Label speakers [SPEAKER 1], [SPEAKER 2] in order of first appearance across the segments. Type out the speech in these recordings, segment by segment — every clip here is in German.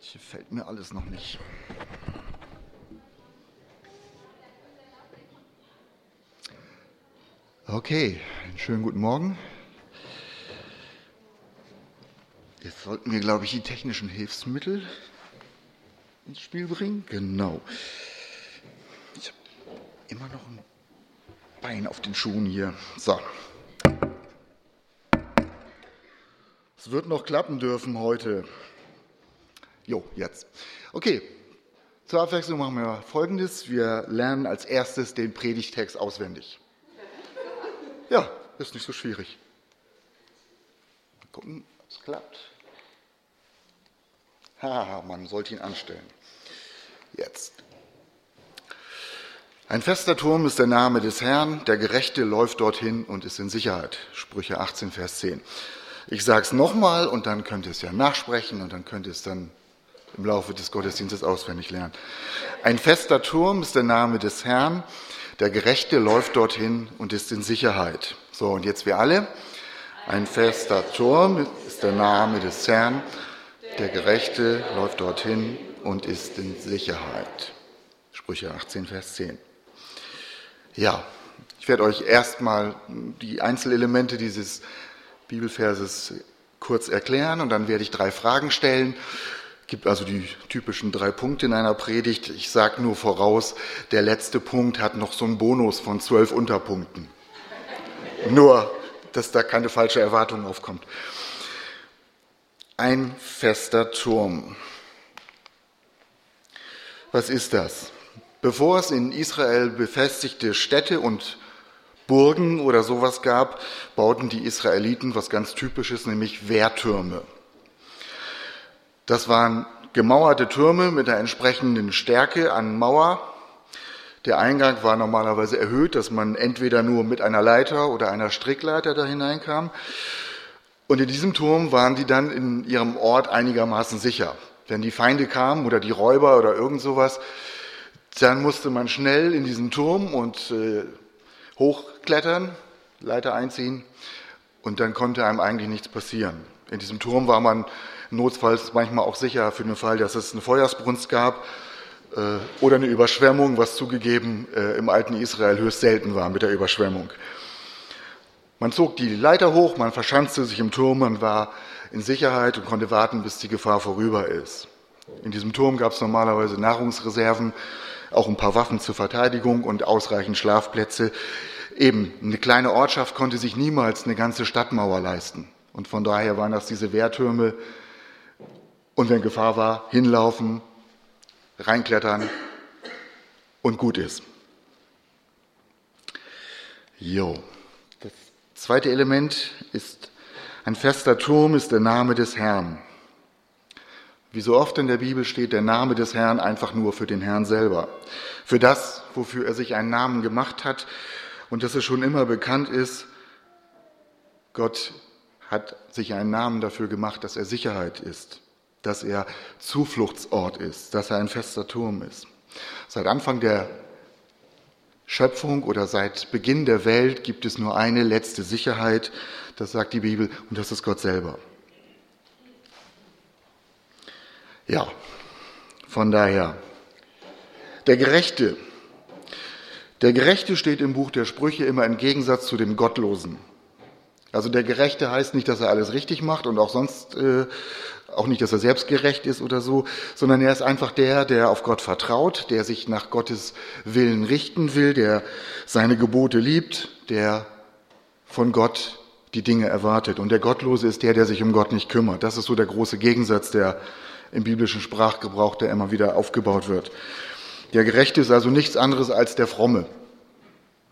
[SPEAKER 1] Hier fällt mir alles noch nicht. Okay, einen schönen guten Morgen. Jetzt sollten wir, glaube ich, die technischen Hilfsmittel ins Spiel bringen. Genau. Ich habe immer noch ein Bein auf den Schuhen hier. So. Es wird noch klappen dürfen heute. Jo, jetzt. Okay, zur Abwechslung machen wir Folgendes. Wir lernen als erstes den Predigtext auswendig. Ja, ist nicht so schwierig. Mal gucken, ob es klappt. Ha, man sollte ihn anstellen. Jetzt. Ein fester Turm ist der Name des Herrn, der Gerechte läuft dorthin und ist in Sicherheit. Sprüche 18, Vers 10. Ich sage es nochmal und dann könnt ihr es ja nachsprechen und dann könnt ihr es dann im Laufe des Gottesdienstes auswendig lernen. Ein fester Turm ist der Name des Herrn, der Gerechte läuft dorthin und ist in Sicherheit. So, und jetzt wir alle. Ein fester Turm ist der Name des Herrn. Der Gerechte läuft dorthin und ist in Sicherheit. Sprüche 18, Vers 10. Ja, ich werde euch erstmal die Einzelelemente dieses Bibelverses kurz erklären und dann werde ich drei Fragen stellen gibt also die typischen drei Punkte in einer Predigt. Ich sage nur voraus, der letzte Punkt hat noch so einen Bonus von zwölf Unterpunkten. nur, dass da keine falsche Erwartung aufkommt. Ein fester Turm. Was ist das? Bevor es in Israel befestigte Städte und Burgen oder sowas gab, bauten die Israeliten was ganz Typisches, nämlich Wehrtürme. Das waren gemauerte Türme mit der entsprechenden Stärke an Mauer. Der Eingang war normalerweise erhöht, dass man entweder nur mit einer Leiter oder einer Strickleiter da hineinkam. Und in diesem Turm waren die dann in ihrem Ort einigermaßen sicher. Wenn die Feinde kamen oder die Räuber oder irgend sowas, dann musste man schnell in diesen Turm und äh, hochklettern, Leiter einziehen und dann konnte einem eigentlich nichts passieren. In diesem Turm war man notfalls manchmal auch sicher für den Fall, dass es eine Feuersbrunst gab äh, oder eine Überschwemmung, was zugegeben äh, im alten Israel höchst selten war mit der Überschwemmung. Man zog die Leiter hoch, man verschanzte sich im Turm, man war in Sicherheit und konnte warten, bis die Gefahr vorüber ist. In diesem Turm gab es normalerweise Nahrungsreserven, auch ein paar Waffen zur Verteidigung und ausreichend Schlafplätze. Eben, eine kleine Ortschaft konnte sich niemals eine ganze Stadtmauer leisten. Und von daher waren das diese Wehrtürme, und wenn Gefahr war, hinlaufen, reinklettern und gut ist. Jo. Zweite Element ist, ein fester Turm ist der Name des Herrn. Wie so oft in der Bibel steht der Name des Herrn einfach nur für den Herrn selber. Für das, wofür er sich einen Namen gemacht hat und dass es schon immer bekannt ist, Gott hat sich einen Namen dafür gemacht, dass er Sicherheit ist dass er Zufluchtsort ist, dass er ein fester Turm ist. Seit Anfang der Schöpfung oder seit Beginn der Welt gibt es nur eine letzte Sicherheit, das sagt die Bibel, und das ist Gott selber. Ja, von daher, der Gerechte. Der Gerechte steht im Buch der Sprüche immer im Gegensatz zu dem Gottlosen. Also der Gerechte heißt nicht, dass er alles richtig macht und auch sonst äh, auch nicht, dass er selbstgerecht ist oder so, sondern er ist einfach der, der auf Gott vertraut, der sich nach Gottes Willen richten will, der seine Gebote liebt, der von Gott die Dinge erwartet. Und der Gottlose ist der, der sich um Gott nicht kümmert. Das ist so der große Gegensatz, der im biblischen Sprachgebrauch, der immer wieder aufgebaut wird. Der Gerechte ist also nichts anderes als der Fromme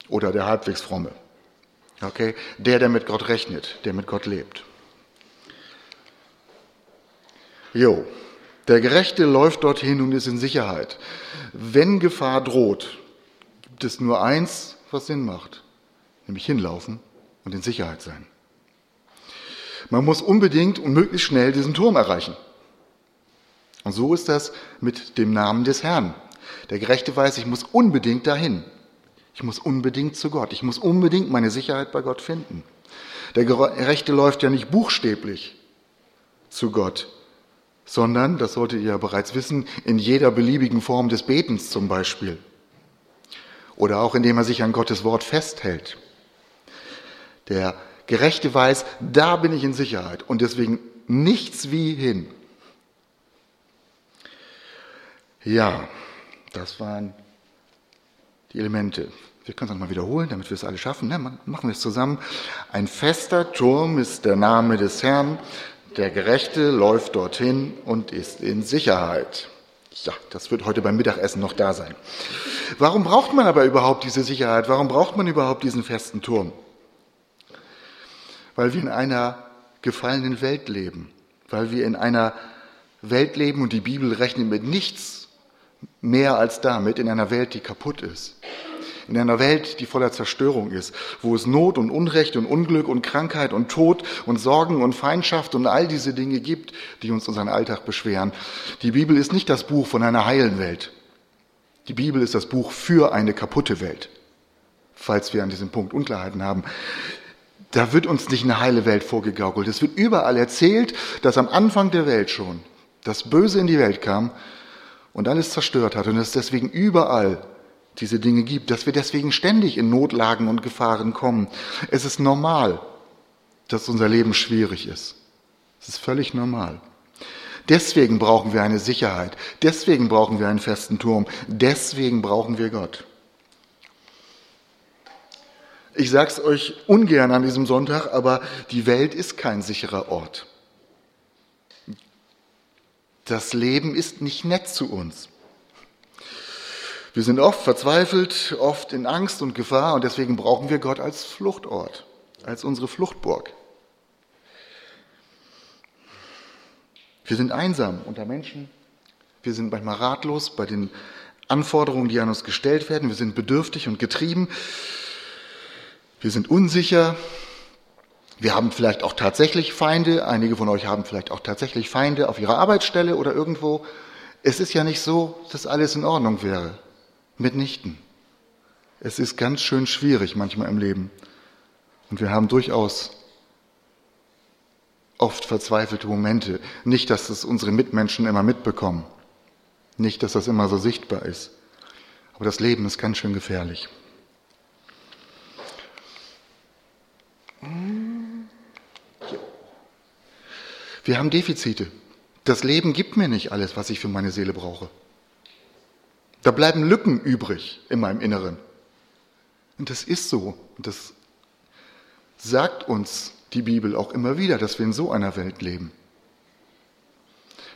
[SPEAKER 1] oder der halbwegs Fromme. Okay? Der, der mit Gott rechnet, der mit Gott lebt. Jo, der Gerechte läuft dorthin und ist in Sicherheit. Wenn Gefahr droht, gibt es nur eins, was Sinn macht, nämlich hinlaufen und in Sicherheit sein. Man muss unbedingt und möglichst schnell diesen Turm erreichen. Und so ist das mit dem Namen des Herrn. Der Gerechte weiß, ich muss unbedingt dahin. Ich muss unbedingt zu Gott. Ich muss unbedingt meine Sicherheit bei Gott finden. Der Gerechte läuft ja nicht buchstäblich zu Gott, sondern, das solltet ihr ja bereits wissen, in jeder beliebigen Form des Betens zum Beispiel. Oder auch indem er sich an Gottes Wort festhält. Der Gerechte weiß, da bin ich in Sicherheit und deswegen nichts wie hin. Ja, das waren die Elemente. Wir können es nochmal wiederholen, damit wir es alle schaffen. Ne? Machen wir es zusammen. Ein fester Turm ist der Name des Herrn. Der Gerechte läuft dorthin und ist in Sicherheit. Ja, das wird heute beim Mittagessen noch da sein. Warum braucht man aber überhaupt diese Sicherheit? Warum braucht man überhaupt diesen festen Turm? Weil wir in einer gefallenen Welt leben. Weil wir in einer Welt leben und die Bibel rechnet mit nichts mehr als damit, in einer Welt, die kaputt ist. In einer Welt, die voller Zerstörung ist, wo es Not und Unrecht und Unglück und Krankheit und Tod und Sorgen und Feindschaft und all diese Dinge gibt, die uns unseren Alltag beschweren. Die Bibel ist nicht das Buch von einer heilen Welt. Die Bibel ist das Buch für eine kaputte Welt, falls wir an diesem Punkt Unklarheiten haben. Da wird uns nicht eine heile Welt vorgegaukelt. Es wird überall erzählt, dass am Anfang der Welt schon das Böse in die Welt kam und alles zerstört hat und es deswegen überall diese Dinge gibt, dass wir deswegen ständig in Notlagen und Gefahren kommen. Es ist normal, dass unser Leben schwierig ist. Es ist völlig normal. Deswegen brauchen wir eine Sicherheit. Deswegen brauchen wir einen festen Turm. Deswegen brauchen wir Gott. Ich sage es euch ungern an diesem Sonntag, aber die Welt ist kein sicherer Ort. Das Leben ist nicht nett zu uns. Wir sind oft verzweifelt, oft in Angst und Gefahr und deswegen brauchen wir Gott als Fluchtort, als unsere Fluchtburg. Wir sind einsam unter Menschen. Wir sind manchmal ratlos bei den Anforderungen, die an uns gestellt werden. Wir sind bedürftig und getrieben. Wir sind unsicher. Wir haben vielleicht auch tatsächlich Feinde. Einige von euch haben vielleicht auch tatsächlich Feinde auf ihrer Arbeitsstelle oder irgendwo. Es ist ja nicht so, dass alles in Ordnung wäre. Mitnichten. Es ist ganz schön schwierig manchmal im Leben. Und wir haben durchaus oft verzweifelte Momente. Nicht, dass es unsere Mitmenschen immer mitbekommen. Nicht, dass das immer so sichtbar ist. Aber das Leben ist ganz schön gefährlich. Wir haben Defizite. Das Leben gibt mir nicht alles, was ich für meine Seele brauche. Da bleiben Lücken übrig in meinem Inneren. Und das ist so. Und das sagt uns die Bibel auch immer wieder, dass wir in so einer Welt leben.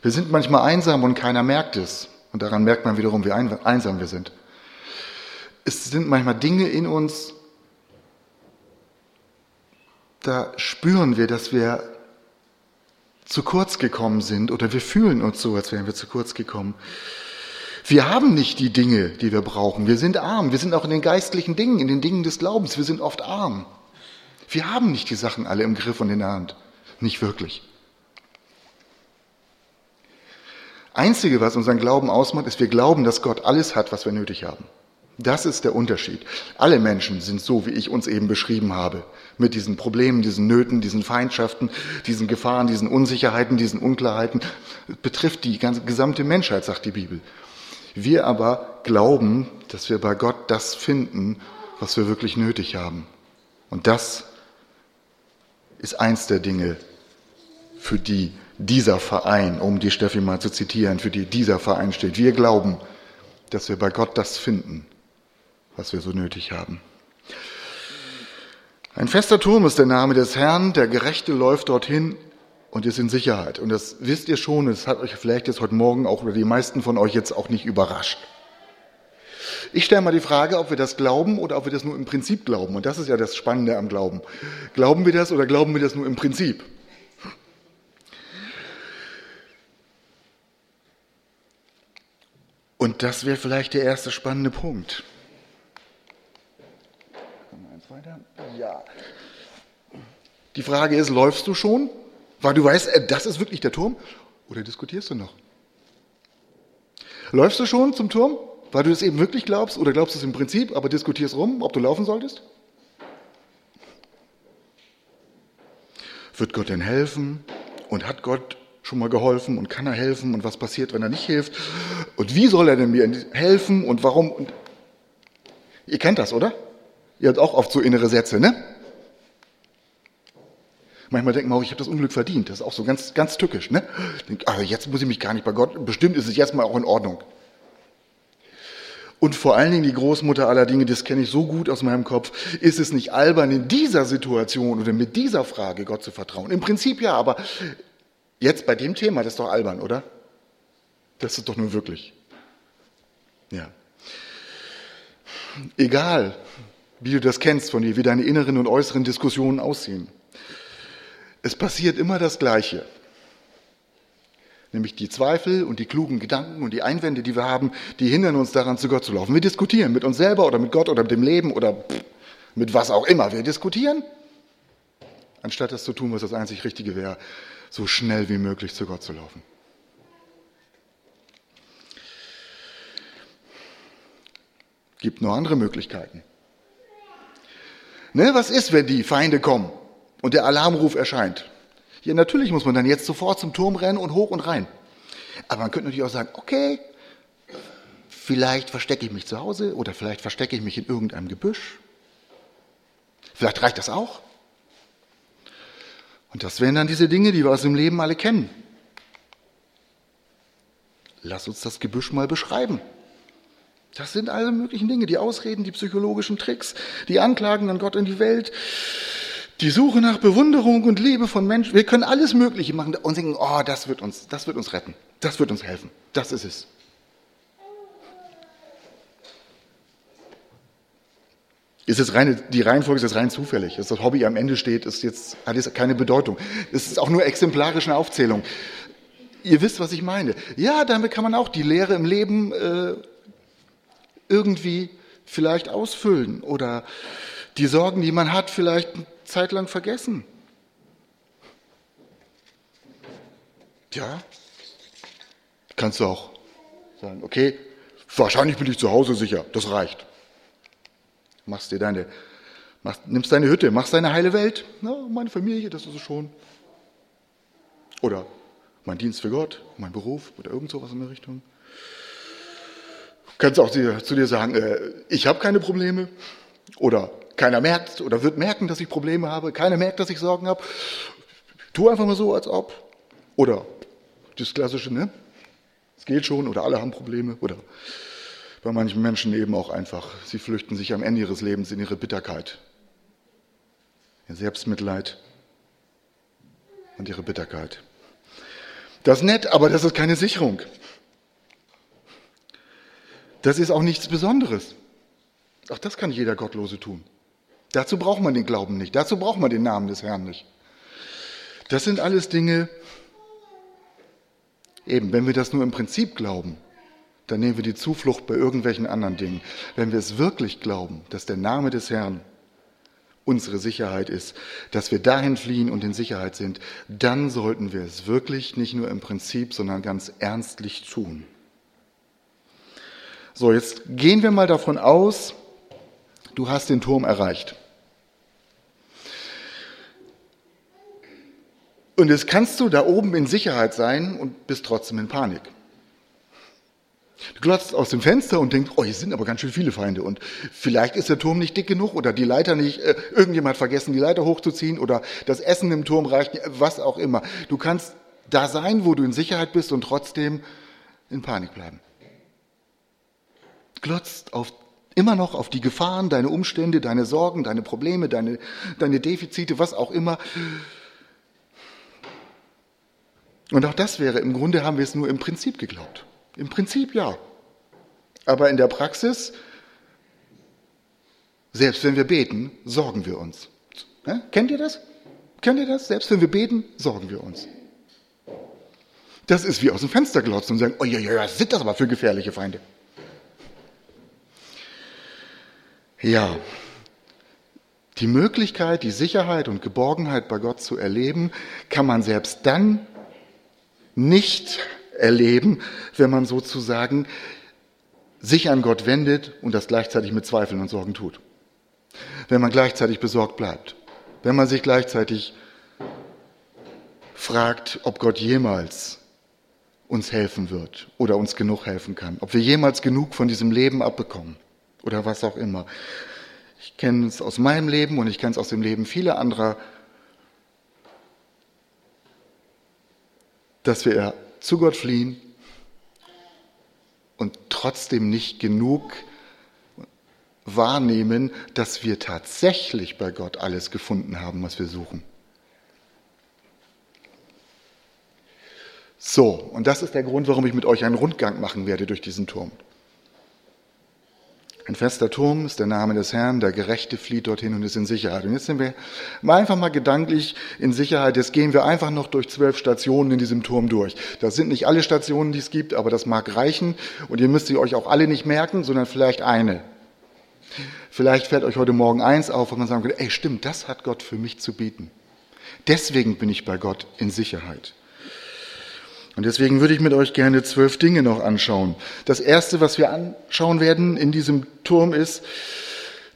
[SPEAKER 1] Wir sind manchmal einsam und keiner merkt es. Und daran merkt man wiederum, wie einsam wir sind. Es sind manchmal Dinge in uns, da spüren wir, dass wir zu kurz gekommen sind oder wir fühlen uns so, als wären wir zu kurz gekommen. Wir haben nicht die Dinge, die wir brauchen. Wir sind arm. Wir sind auch in den geistlichen Dingen, in den Dingen des Glaubens. Wir sind oft arm. Wir haben nicht die Sachen alle im Griff und in der Hand. Nicht wirklich. Einzige, was unseren Glauben ausmacht, ist, wir glauben, dass Gott alles hat, was wir nötig haben. Das ist der Unterschied. Alle Menschen sind so, wie ich uns eben beschrieben habe, mit diesen Problemen, diesen Nöten, diesen Feindschaften, diesen Gefahren, diesen Unsicherheiten, diesen Unklarheiten. Betrifft die ganze gesamte Menschheit, sagt die Bibel. Wir aber glauben, dass wir bei Gott das finden, was wir wirklich nötig haben. Und das ist eins der Dinge, für die dieser Verein, um die Steffi mal zu zitieren, für die dieser Verein steht. Wir glauben, dass wir bei Gott das finden, was wir so nötig haben. Ein fester Turm ist der Name des Herrn, der Gerechte läuft dorthin und ist in Sicherheit. Und das wisst ihr schon, es hat euch vielleicht jetzt heute Morgen auch oder die meisten von euch jetzt auch nicht überrascht. Ich stelle mal die Frage, ob wir das glauben oder ob wir das nur im Prinzip glauben. Und das ist ja das Spannende am Glauben. Glauben wir das oder glauben wir das nur im Prinzip? Und das wäre vielleicht der erste spannende Punkt. Ja. Die Frage ist, läufst du schon? Weil du weißt, äh, das ist wirklich der Turm? Oder diskutierst du noch? Läufst du schon zum Turm, weil du es eben wirklich glaubst oder glaubst du es im Prinzip, aber diskutierst rum, ob du laufen solltest? Wird Gott denn helfen? Und hat Gott schon mal geholfen und kann er helfen und was passiert, wenn er nicht hilft? Und wie soll er denn mir helfen und warum? Und ihr kennt das, oder? Ihr habt auch oft so innere Sätze, ne? Manchmal denkt man auch, ich habe das Unglück verdient. Das ist auch so ganz, ganz tückisch. Ne? Denk, aber jetzt muss ich mich gar nicht bei Gott, bestimmt ist es jetzt mal auch in Ordnung. Und vor allen Dingen die Großmutter aller Dinge, das kenne ich so gut aus meinem Kopf, ist es nicht albern, in dieser Situation oder mit dieser Frage Gott zu vertrauen? Im Prinzip ja, aber jetzt bei dem Thema, das ist doch albern, oder? Das ist doch nun wirklich. Ja. Egal, wie du das kennst von dir, wie deine inneren und äußeren Diskussionen aussehen. Es passiert immer das Gleiche. Nämlich die Zweifel und die klugen Gedanken und die Einwände, die wir haben, die hindern uns daran, zu Gott zu laufen. Wir diskutieren mit uns selber oder mit Gott oder mit dem Leben oder mit was auch immer. Wir diskutieren, anstatt das zu tun, was das einzig Richtige wäre, so schnell wie möglich zu Gott zu laufen. Gibt noch andere Möglichkeiten. Ne, was ist, wenn die Feinde kommen? Und der Alarmruf erscheint. Ja, natürlich muss man dann jetzt sofort zum Turm rennen und hoch und rein. Aber man könnte natürlich auch sagen, okay, vielleicht verstecke ich mich zu Hause oder vielleicht verstecke ich mich in irgendeinem Gebüsch. Vielleicht reicht das auch. Und das wären dann diese Dinge, die wir aus dem Leben alle kennen. Lass uns das Gebüsch mal beschreiben. Das sind alle möglichen Dinge, die Ausreden, die psychologischen Tricks, die Anklagen an Gott in die Welt, die Suche nach Bewunderung und Liebe von Menschen. Wir können alles Mögliche machen und denken, oh, das wird uns, das wird uns retten. Das wird uns helfen. Das ist es. Ist es reine, die Reihenfolge ist jetzt rein zufällig. Dass das Hobby am Ende steht, ist jetzt, hat jetzt keine Bedeutung. Es ist auch nur exemplarisch eine Aufzählung. Ihr wisst, was ich meine. Ja, damit kann man auch die Lehre im Leben äh, irgendwie vielleicht ausfüllen oder die Sorgen, die man hat, vielleicht Zeit lang vergessen. Ja, kannst du auch sagen, okay, wahrscheinlich bin ich zu Hause sicher, das reicht. Machst dir deine, machst, nimmst deine Hütte, machst deine heile Welt, na, meine Familie, das ist es schon. Oder mein Dienst für Gott, mein Beruf oder irgend sowas in der Richtung. Du kannst auch zu dir sagen, äh, ich habe keine Probleme. Oder keiner merkt oder wird merken, dass ich Probleme habe. Keiner merkt, dass ich Sorgen habe. Tu einfach mal so, als ob. Oder das Klassische, ne? Es geht schon oder alle haben Probleme. Oder bei manchen Menschen eben auch einfach, sie flüchten sich am Ende ihres Lebens in ihre Bitterkeit, ihr Selbstmitleid und ihre Bitterkeit. Das ist nett, aber das ist keine Sicherung. Das ist auch nichts Besonderes. Auch das kann jeder Gottlose tun. Dazu braucht man den Glauben nicht. Dazu braucht man den Namen des Herrn nicht. Das sind alles Dinge, eben, wenn wir das nur im Prinzip glauben, dann nehmen wir die Zuflucht bei irgendwelchen anderen Dingen. Wenn wir es wirklich glauben, dass der Name des Herrn unsere Sicherheit ist, dass wir dahin fliehen und in Sicherheit sind, dann sollten wir es wirklich nicht nur im Prinzip, sondern ganz ernstlich tun. So, jetzt gehen wir mal davon aus, du hast den Turm erreicht. Und jetzt kannst du da oben in Sicherheit sein und bist trotzdem in Panik. Du glotzt aus dem Fenster und denkst, oh, hier sind aber ganz schön viele Feinde und vielleicht ist der Turm nicht dick genug oder die Leiter nicht, äh, irgendjemand hat vergessen, die Leiter hochzuziehen oder das Essen im Turm reicht, was auch immer. Du kannst da sein, wo du in Sicherheit bist und trotzdem in Panik bleiben. Glotzt auf, immer noch auf die Gefahren, deine Umstände, deine Sorgen, deine Probleme, deine, deine Defizite, was auch immer. Und auch das wäre, im Grunde haben wir es nur im Prinzip geglaubt. Im Prinzip ja. Aber in der Praxis, selbst wenn wir beten, sorgen wir uns. Ja? Kennt ihr das? Kennt ihr das? Selbst wenn wir beten, sorgen wir uns. Das ist wie aus dem Fenster glotzen und sagen, oh ja, ja, was sind das aber für gefährliche Feinde? Ja, die Möglichkeit, die Sicherheit und Geborgenheit bei Gott zu erleben, kann man selbst dann nicht erleben, wenn man sozusagen sich an Gott wendet und das gleichzeitig mit Zweifeln und Sorgen tut. Wenn man gleichzeitig besorgt bleibt. Wenn man sich gleichzeitig fragt, ob Gott jemals uns helfen wird oder uns genug helfen kann. Ob wir jemals genug von diesem Leben abbekommen oder was auch immer. Ich kenne es aus meinem Leben und ich kenne es aus dem Leben vieler anderer, dass wir zu Gott fliehen und trotzdem nicht genug wahrnehmen, dass wir tatsächlich bei Gott alles gefunden haben, was wir suchen. So, und das ist der Grund, warum ich mit euch einen Rundgang machen werde durch diesen Turm. Ein fester Turm ist der Name des Herrn, der Gerechte flieht dorthin und ist in Sicherheit. Und jetzt sind wir einfach mal gedanklich in Sicherheit. Jetzt gehen wir einfach noch durch zwölf Stationen in diesem Turm durch. Das sind nicht alle Stationen, die es gibt, aber das mag reichen. Und ihr müsst sie euch auch alle nicht merken, sondern vielleicht eine. Vielleicht fällt euch heute Morgen eins auf, wo man sagen könnte, ey, stimmt, das hat Gott für mich zu bieten. Deswegen bin ich bei Gott in Sicherheit. Und deswegen würde ich mit euch gerne zwölf Dinge noch anschauen. Das erste, was wir anschauen werden in diesem Turm ist,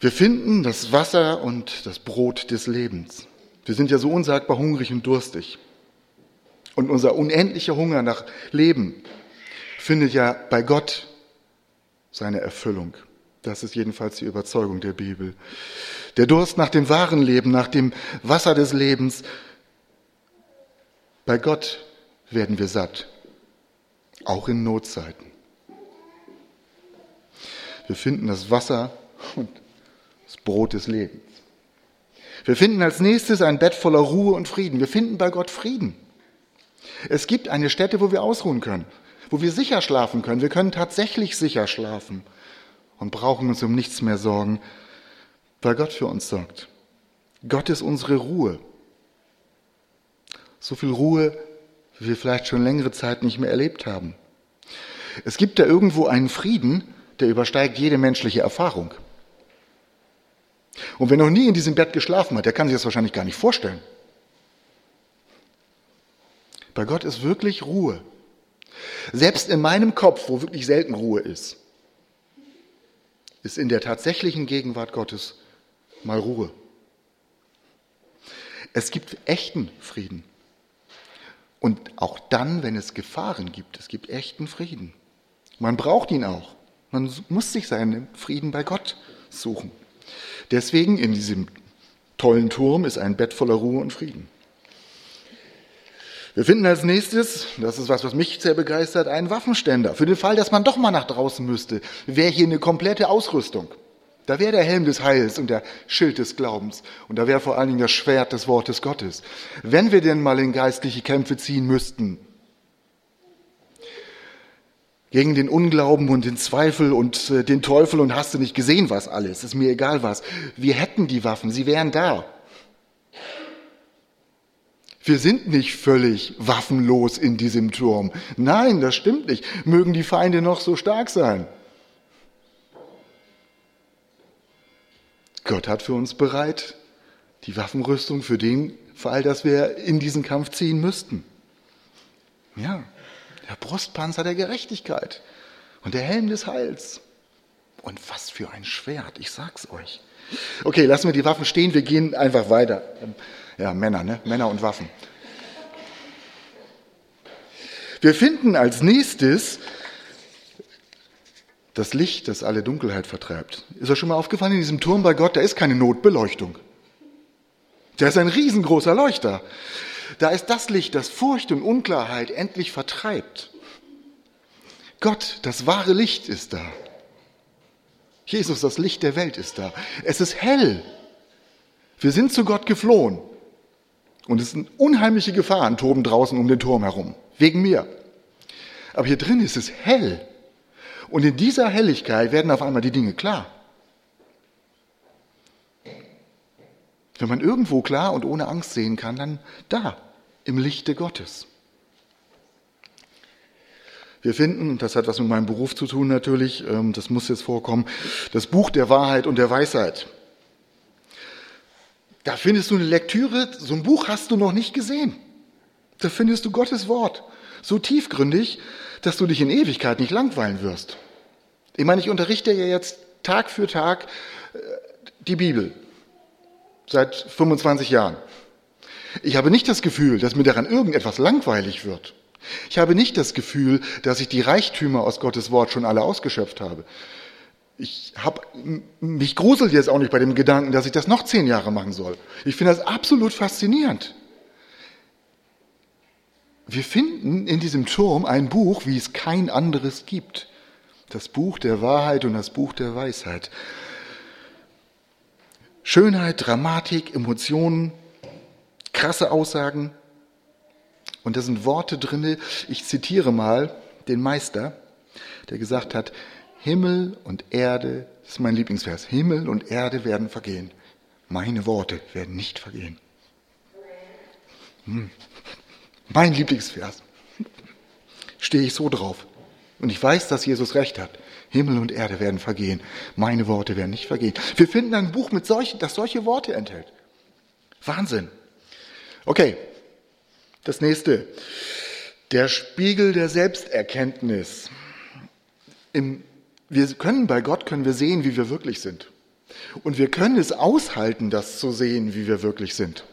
[SPEAKER 1] wir finden das Wasser und das Brot des Lebens. Wir sind ja so unsagbar hungrig und durstig. Und unser unendlicher Hunger nach Leben findet ja bei Gott seine Erfüllung. Das ist jedenfalls die Überzeugung der Bibel. Der Durst nach dem wahren Leben, nach dem Wasser des Lebens, bei Gott werden wir satt, auch in Notzeiten. Wir finden das Wasser und das Brot des Lebens. Wir finden als nächstes ein Bett voller Ruhe und Frieden. Wir finden bei Gott Frieden. Es gibt eine Stätte, wo wir ausruhen können, wo wir sicher schlafen können. Wir können tatsächlich sicher schlafen und brauchen uns um nichts mehr sorgen, weil Gott für uns sorgt. Gott ist unsere Ruhe. So viel Ruhe wie wir vielleicht schon längere Zeit nicht mehr erlebt haben. Es gibt da irgendwo einen Frieden, der übersteigt jede menschliche Erfahrung. Und wer noch nie in diesem Bett geschlafen hat, der kann sich das wahrscheinlich gar nicht vorstellen. Bei Gott ist wirklich Ruhe. Selbst in meinem Kopf, wo wirklich selten Ruhe ist, ist in der tatsächlichen Gegenwart Gottes mal Ruhe. Es gibt echten Frieden. Und auch dann, wenn es Gefahren gibt, es gibt echten Frieden. Man braucht ihn auch. Man muss sich seinen Frieden bei Gott suchen. Deswegen in diesem tollen Turm ist ein Bett voller Ruhe und Frieden. Wir finden als nächstes, das ist was, was mich sehr begeistert, einen Waffenständer. Für den Fall, dass man doch mal nach draußen müsste, wäre hier eine komplette Ausrüstung. Da wäre der Helm des Heils und der Schild des Glaubens. Und da wäre vor allen Dingen das Schwert des Wortes Gottes. Wenn wir denn mal in geistliche Kämpfe ziehen müssten, gegen den Unglauben und den Zweifel und äh, den Teufel und hast du nicht gesehen, was alles, ist mir egal was. Wir hätten die Waffen, sie wären da. Wir sind nicht völlig waffenlos in diesem Turm. Nein, das stimmt nicht. Mögen die Feinde noch so stark sein. Gott hat für uns bereit die Waffenrüstung für den Fall, dass wir in diesen Kampf ziehen müssten. Ja, der Brustpanzer der Gerechtigkeit und der Helm des Heils. Und was für ein Schwert, ich sag's euch. Okay, lassen wir die Waffen stehen, wir gehen einfach weiter. Ja, Männer, ne? Männer und Waffen. Wir finden als nächstes das Licht, das alle Dunkelheit vertreibt. Ist euch schon mal aufgefallen, in diesem Turm bei Gott, da ist keine Notbeleuchtung. Da ist ein riesengroßer Leuchter. Da ist das Licht, das Furcht und Unklarheit endlich vertreibt. Gott, das wahre Licht ist da. Jesus, das Licht der Welt ist da. Es ist hell. Wir sind zu Gott geflohen. Und es sind unheimliche Gefahren toben draußen um den Turm herum. Wegen mir. Aber hier drin ist es hell. Und in dieser Helligkeit werden auf einmal die Dinge klar. Wenn man irgendwo klar und ohne Angst sehen kann, dann da, im Lichte Gottes. Wir finden, das hat was mit meinem Beruf zu tun natürlich, ähm, das muss jetzt vorkommen, das Buch der Wahrheit und der Weisheit. Da findest du eine Lektüre, so ein Buch hast du noch nicht gesehen. Da findest du Gottes Wort. So tiefgründig, dass du dich in Ewigkeit nicht langweilen wirst. Ich meine, ich unterrichte ja jetzt Tag für Tag äh, die Bibel. Seit 25 Jahren. Ich habe nicht das Gefühl, dass mir daran irgendetwas langweilig wird. Ich habe nicht das Gefühl, dass ich die Reichtümer aus Gottes Wort schon alle ausgeschöpft habe. Ich habe mich gruselt jetzt auch nicht bei dem Gedanken, dass ich das noch zehn Jahre machen soll. Ich finde das absolut faszinierend. Wir finden in diesem Turm ein Buch, wie es kein anderes gibt. Das Buch der Wahrheit und das Buch der Weisheit. Schönheit, Dramatik, Emotionen, krasse Aussagen. Und da sind Worte drinne. Ich zitiere mal den Meister, der gesagt hat, Himmel und Erde, das ist mein Lieblingsvers, Himmel und Erde werden vergehen. Meine Worte werden nicht vergehen. Hm. Mein Lieblingsvers. Stehe ich so drauf. Und ich weiß, dass Jesus recht hat. Himmel und Erde werden vergehen. Meine Worte werden nicht vergehen. Wir finden ein Buch, mit solchen, das solche Worte enthält. Wahnsinn. Okay, das nächste. Der Spiegel der Selbsterkenntnis. Im, wir können bei Gott können wir sehen, wie wir wirklich sind. Und wir können es aushalten, das zu sehen, wie wir wirklich sind.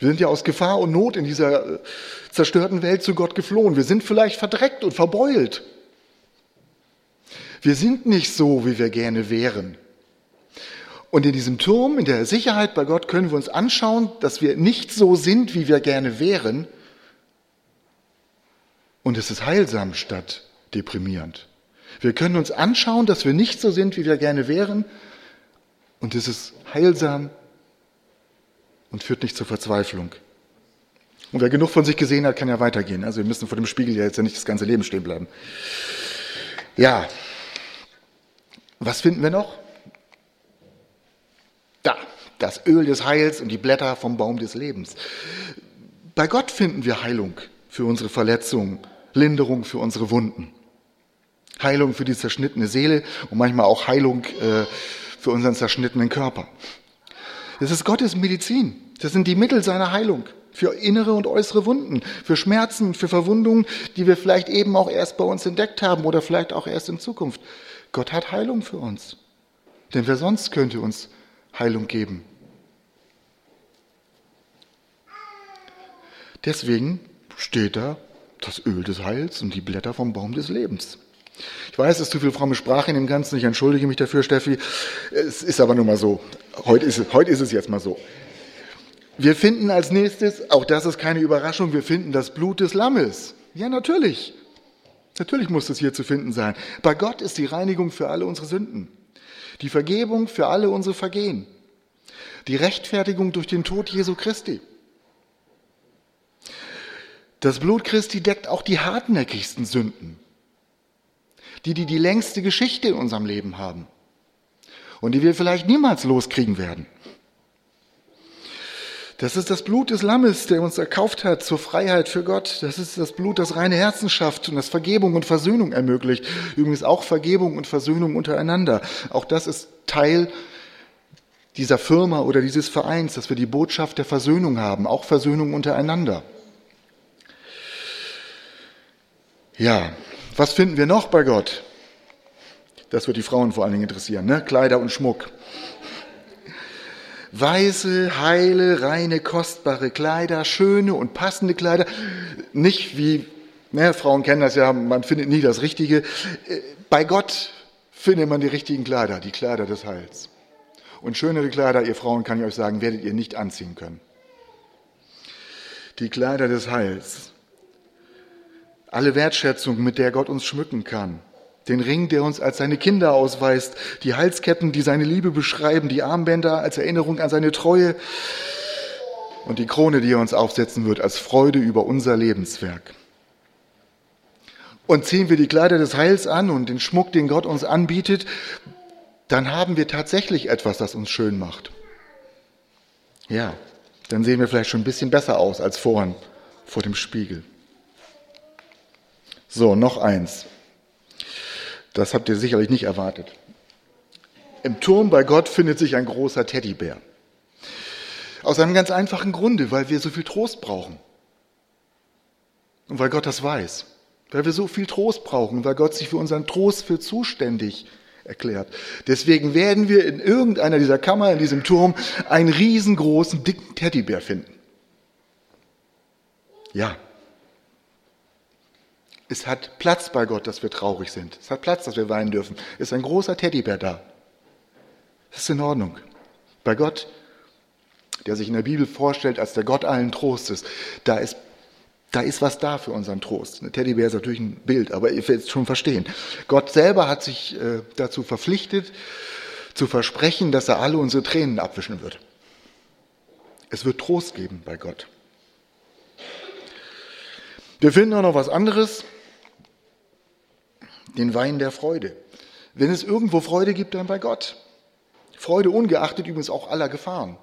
[SPEAKER 1] Wir sind ja aus Gefahr und Not in dieser äh, zerstörten Welt zu Gott geflohen. Wir sind vielleicht verdreckt und verbeult. Wir sind nicht so, wie wir gerne wären. Und in diesem Turm, in der Sicherheit bei Gott, können wir uns anschauen, dass wir nicht so sind, wie wir gerne wären. Und es ist heilsam statt deprimierend. Wir können uns anschauen, dass wir nicht so sind, wie wir gerne wären. Und es ist heilsam und führt nicht zur Verzweiflung. Und wer genug von sich gesehen hat, kann ja weitergehen. Also wir müssen vor dem Spiegel ja jetzt ja nicht das ganze Leben stehen bleiben. Ja. Was finden wir noch? Da, das Öl des Heils und die Blätter vom Baum des Lebens. Bei Gott finden wir Heilung für unsere Verletzungen, Linderung für unsere Wunden, Heilung für die zerschnittene Seele und manchmal auch Heilung äh, für unseren zerschnittenen Körper. Das ist Gottes Medizin. Das sind die Mittel seiner Heilung für innere und äußere Wunden, für Schmerzen, für Verwundungen, die wir vielleicht eben auch erst bei uns entdeckt haben oder vielleicht auch erst in Zukunft. Gott hat Heilung für uns. Denn wer sonst könnte uns Heilung geben? Deswegen steht da das Öl des Heils und die Blätter vom Baum des Lebens. Ich weiß, es ist zu viel fromme Sprache in dem Ganzen. Ich entschuldige mich dafür, Steffi. Es ist aber nun mal so. Heute ist, es, heute ist es jetzt mal so. Wir finden als nächstes, auch das ist keine Überraschung, wir finden das Blut des Lammes. Ja, natürlich. Natürlich muss es hier zu finden sein. Bei Gott ist die Reinigung für alle unsere Sünden. Die Vergebung für alle unsere Vergehen. Die Rechtfertigung durch den Tod Jesu Christi. Das Blut Christi deckt auch die hartnäckigsten Sünden die, die die längste Geschichte in unserem Leben haben und die wir vielleicht niemals loskriegen werden. Das ist das Blut des Lammes, der uns erkauft hat zur Freiheit für Gott. Das ist das Blut, das reine Herzen schafft und das Vergebung und Versöhnung ermöglicht. Übrigens auch Vergebung und Versöhnung untereinander. Auch das ist Teil dieser Firma oder dieses Vereins, dass wir die Botschaft der Versöhnung haben, auch Versöhnung untereinander. Ja, was finden wir noch bei Gott? Das wird die Frauen vor allen Dingen interessieren, ne? Kleider und Schmuck. Weiße, heile, reine, kostbare Kleider, schöne und passende Kleider. Nicht wie, ne, Frauen kennen das ja, man findet nie das Richtige. Bei Gott findet man die richtigen Kleider, die Kleider des Heils. Und schönere Kleider, ihr Frauen, kann ich euch sagen, werdet ihr nicht anziehen können. Die Kleider des Heils alle Wertschätzung, mit der Gott uns schmücken kann. Den Ring, der uns als seine Kinder ausweist, die Halsketten, die seine Liebe beschreiben, die Armbänder als Erinnerung an seine Treue und die Krone, die er uns aufsetzen wird, als Freude über unser Lebenswerk. Und ziehen wir die Kleider des Heils an und den Schmuck, den Gott uns anbietet, dann haben wir tatsächlich etwas, das uns schön macht. Ja, dann sehen wir vielleicht schon ein bisschen besser aus als vorhin vor dem Spiegel. So, noch eins. Das habt ihr sicherlich nicht erwartet. Im Turm bei Gott findet sich ein großer Teddybär. Aus einem ganz einfachen Grunde, weil wir so viel Trost brauchen. Und weil Gott das weiß. Weil wir so viel Trost brauchen, weil Gott sich für unseren Trost für zuständig erklärt. Deswegen werden wir in irgendeiner dieser Kammer, in diesem Turm, einen riesengroßen, dicken Teddybär finden. Ja. Es hat Platz bei Gott, dass wir traurig sind. Es hat Platz, dass wir weinen dürfen. Es ist ein großer Teddybär da. Das ist in Ordnung. Bei Gott, der sich in der Bibel vorstellt als der Gott allen Trostes, da ist da ist was da für unseren Trost. Ein Teddybär ist natürlich ein Bild, aber ihr werdet es schon verstehen. Gott selber hat sich äh, dazu verpflichtet, zu versprechen, dass er alle unsere Tränen abwischen wird. Es wird Trost geben bei Gott. Wir finden auch noch was anderes, den Wein der Freude. Wenn es irgendwo Freude gibt, dann bei Gott. Freude ungeachtet übrigens auch aller Gefahren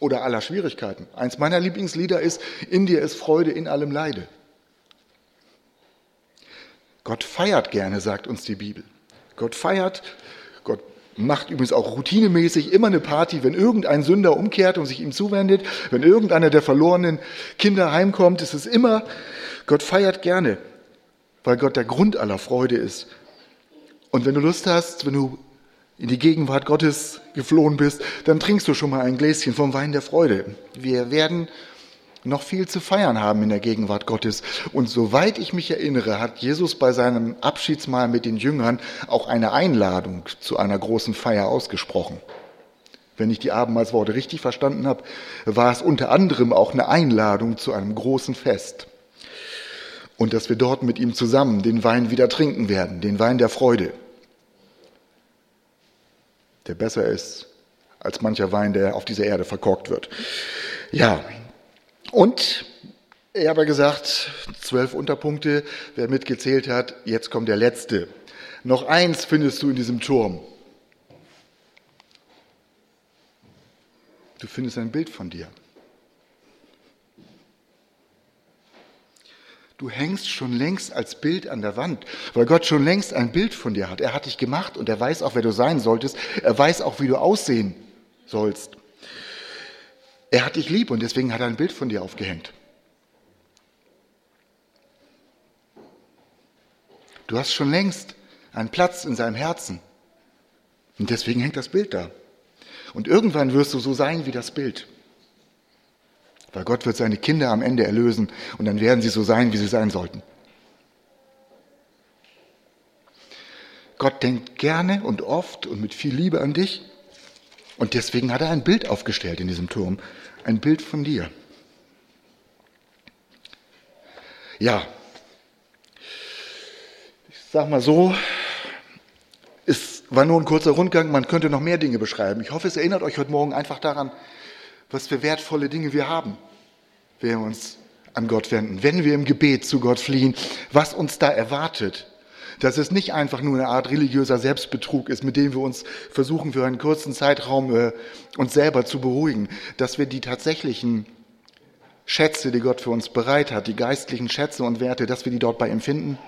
[SPEAKER 1] oder aller Schwierigkeiten. Eins meiner Lieblingslieder ist, in dir ist Freude in allem Leide. Gott feiert gerne, sagt uns die Bibel. Gott feiert, Gott macht übrigens auch routinemäßig immer eine Party, wenn irgendein Sünder umkehrt und sich ihm zuwendet, wenn irgendeiner der verlorenen Kinder heimkommt, ist es immer, Gott feiert gerne, weil Gott der Grund aller Freude ist. Und wenn du Lust hast, wenn du in die Gegenwart Gottes geflohen bist, dann trinkst du schon mal ein Gläschen vom Wein der Freude. Wir werden noch viel zu feiern haben in der Gegenwart Gottes. Und soweit ich mich erinnere, hat Jesus bei seinem Abschiedsmahl mit den Jüngern auch eine Einladung zu einer großen Feier ausgesprochen. Wenn ich die Abendmahlsworte richtig verstanden habe, war es unter anderem auch eine Einladung zu einem großen Fest. Und dass wir dort mit ihm zusammen den Wein wieder trinken werden, den Wein der Freude der besser ist als mancher Wein, der auf dieser Erde verkorkt wird. Ja, und ich habe gesagt, zwölf Unterpunkte, wer mitgezählt hat, jetzt kommt der letzte. Noch eins findest du in diesem Turm. Du findest ein Bild von dir. Du hängst schon längst als Bild an der Wand, weil Gott schon längst ein Bild von dir hat. Er hat dich gemacht und er weiß auch, wer du sein solltest. Er weiß auch, wie du aussehen sollst. Er hat dich lieb und deswegen hat er ein Bild von dir aufgehängt. Du hast schon längst einen Platz in seinem Herzen. Und deswegen hängt das Bild da. Und irgendwann wirst du so sein wie das Bild. Weil Gott wird seine Kinder am Ende erlösen und dann werden sie so sein, wie sie sein sollten. Gott denkt gerne und oft und mit viel Liebe an dich. Und deswegen hat er ein Bild aufgestellt in diesem Turm. Ein Bild von dir. Ja, ich sag mal so, es war nur ein kurzer Rundgang, man könnte noch mehr Dinge beschreiben. Ich hoffe, es erinnert euch heute Morgen einfach daran, was für wertvolle Dinge wir haben, wenn wir uns an Gott wenden, wenn wir im Gebet zu Gott fliehen, was uns da erwartet. Dass es nicht einfach nur eine Art religiöser Selbstbetrug ist, mit dem wir uns versuchen, für einen kurzen Zeitraum äh, uns selber zu beruhigen, dass wir die tatsächlichen Schätze, die Gott für uns bereit hat, die geistlichen Schätze und Werte, dass wir die dort bei ihm finden.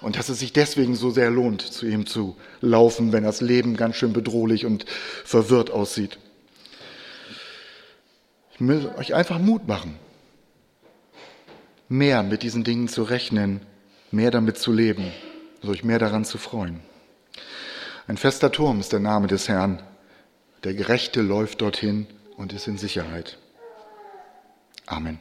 [SPEAKER 1] Und dass es sich deswegen so sehr lohnt, zu ihm zu laufen, wenn das Leben ganz schön bedrohlich und verwirrt aussieht. Ich will euch einfach Mut machen, mehr mit diesen Dingen zu rechnen, mehr damit zu leben, euch mehr daran zu freuen. Ein fester Turm ist der Name des Herrn. Der Gerechte läuft dorthin und ist in Sicherheit. Amen.